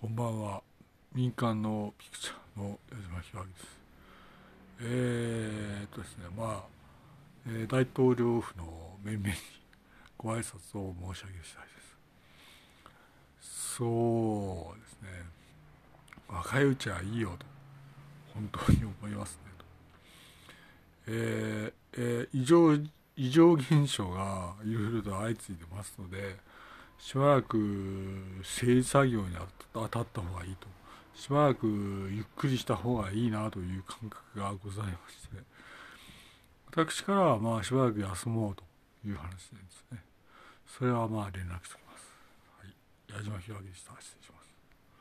こんばんは。民間のピクチャーの矢島ひわです。えー、っとですね、まあ、えー、大統領府の面々にご挨拶を申し上げしたいです。そうですね、若いうちはいいよと、本当に思いますねと。えー、えー、異常、異常現象がいろいろと相次いでますので、しばらく整理作業に当たった方がいいと。しばらくゆっくりした方がいいなという感覚がございまして、私からはまあしばらく休もうという話ですね。それはまあ連絡しておきます。はい。矢島ひわでした。失礼します。